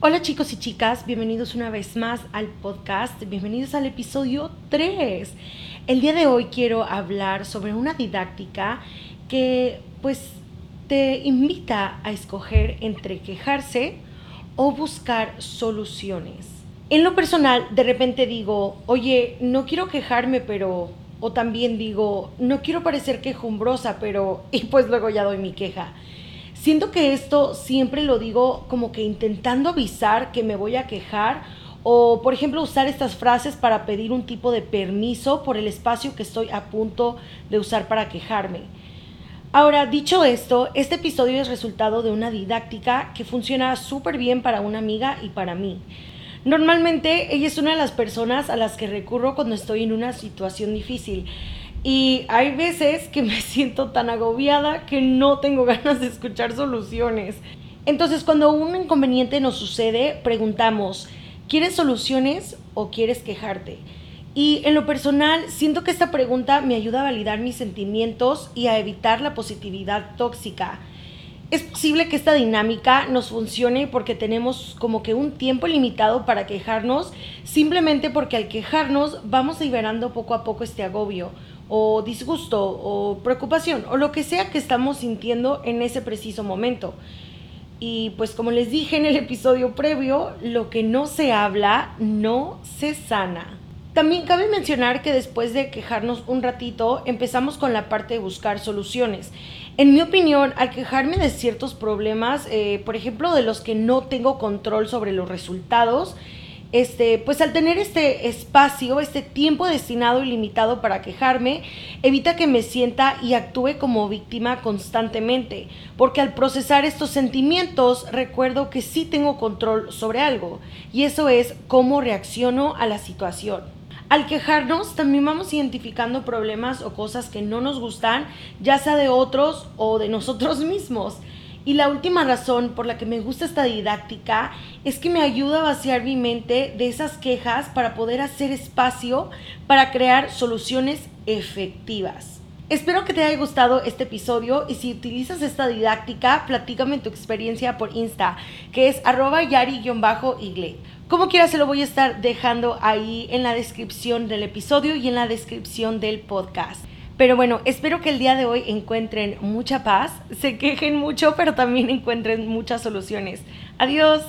Hola chicos y chicas, bienvenidos una vez más al podcast, bienvenidos al episodio 3. El día de hoy quiero hablar sobre una didáctica que pues te invita a escoger entre quejarse o buscar soluciones. En lo personal, de repente digo, oye, no quiero quejarme, pero... O también digo, no quiero parecer quejumbrosa, pero... Y pues luego ya doy mi queja. Siento que esto siempre lo digo como que intentando avisar que me voy a quejar o, por ejemplo, usar estas frases para pedir un tipo de permiso por el espacio que estoy a punto de usar para quejarme. Ahora, dicho esto, este episodio es resultado de una didáctica que funciona súper bien para una amiga y para mí. Normalmente ella es una de las personas a las que recurro cuando estoy en una situación difícil. Y hay veces que me siento tan agobiada que no tengo ganas de escuchar soluciones. Entonces, cuando un inconveniente nos sucede, preguntamos, ¿quieres soluciones o quieres quejarte? Y en lo personal, siento que esta pregunta me ayuda a validar mis sentimientos y a evitar la positividad tóxica. Es posible que esta dinámica nos funcione porque tenemos como que un tiempo limitado para quejarnos, simplemente porque al quejarnos vamos liberando poco a poco este agobio o disgusto o preocupación o lo que sea que estamos sintiendo en ese preciso momento. Y pues como les dije en el episodio previo, lo que no se habla no se sana. También cabe mencionar que después de quejarnos un ratito, empezamos con la parte de buscar soluciones. En mi opinión, al quejarme de ciertos problemas, eh, por ejemplo, de los que no tengo control sobre los resultados, este, pues al tener este espacio, este tiempo destinado y limitado para quejarme, evita que me sienta y actúe como víctima constantemente, porque al procesar estos sentimientos recuerdo que sí tengo control sobre algo, y eso es cómo reacciono a la situación. Al quejarnos también vamos identificando problemas o cosas que no nos gustan, ya sea de otros o de nosotros mismos. Y la última razón por la que me gusta esta didáctica es que me ayuda a vaciar mi mente de esas quejas para poder hacer espacio para crear soluciones efectivas. Espero que te haya gustado este episodio y si utilizas esta didáctica, platícame tu experiencia por Insta, que es arroba yari-igle. Como quiera se lo voy a estar dejando ahí en la descripción del episodio y en la descripción del podcast. Pero bueno, espero que el día de hoy encuentren mucha paz, se quejen mucho, pero también encuentren muchas soluciones. Adiós.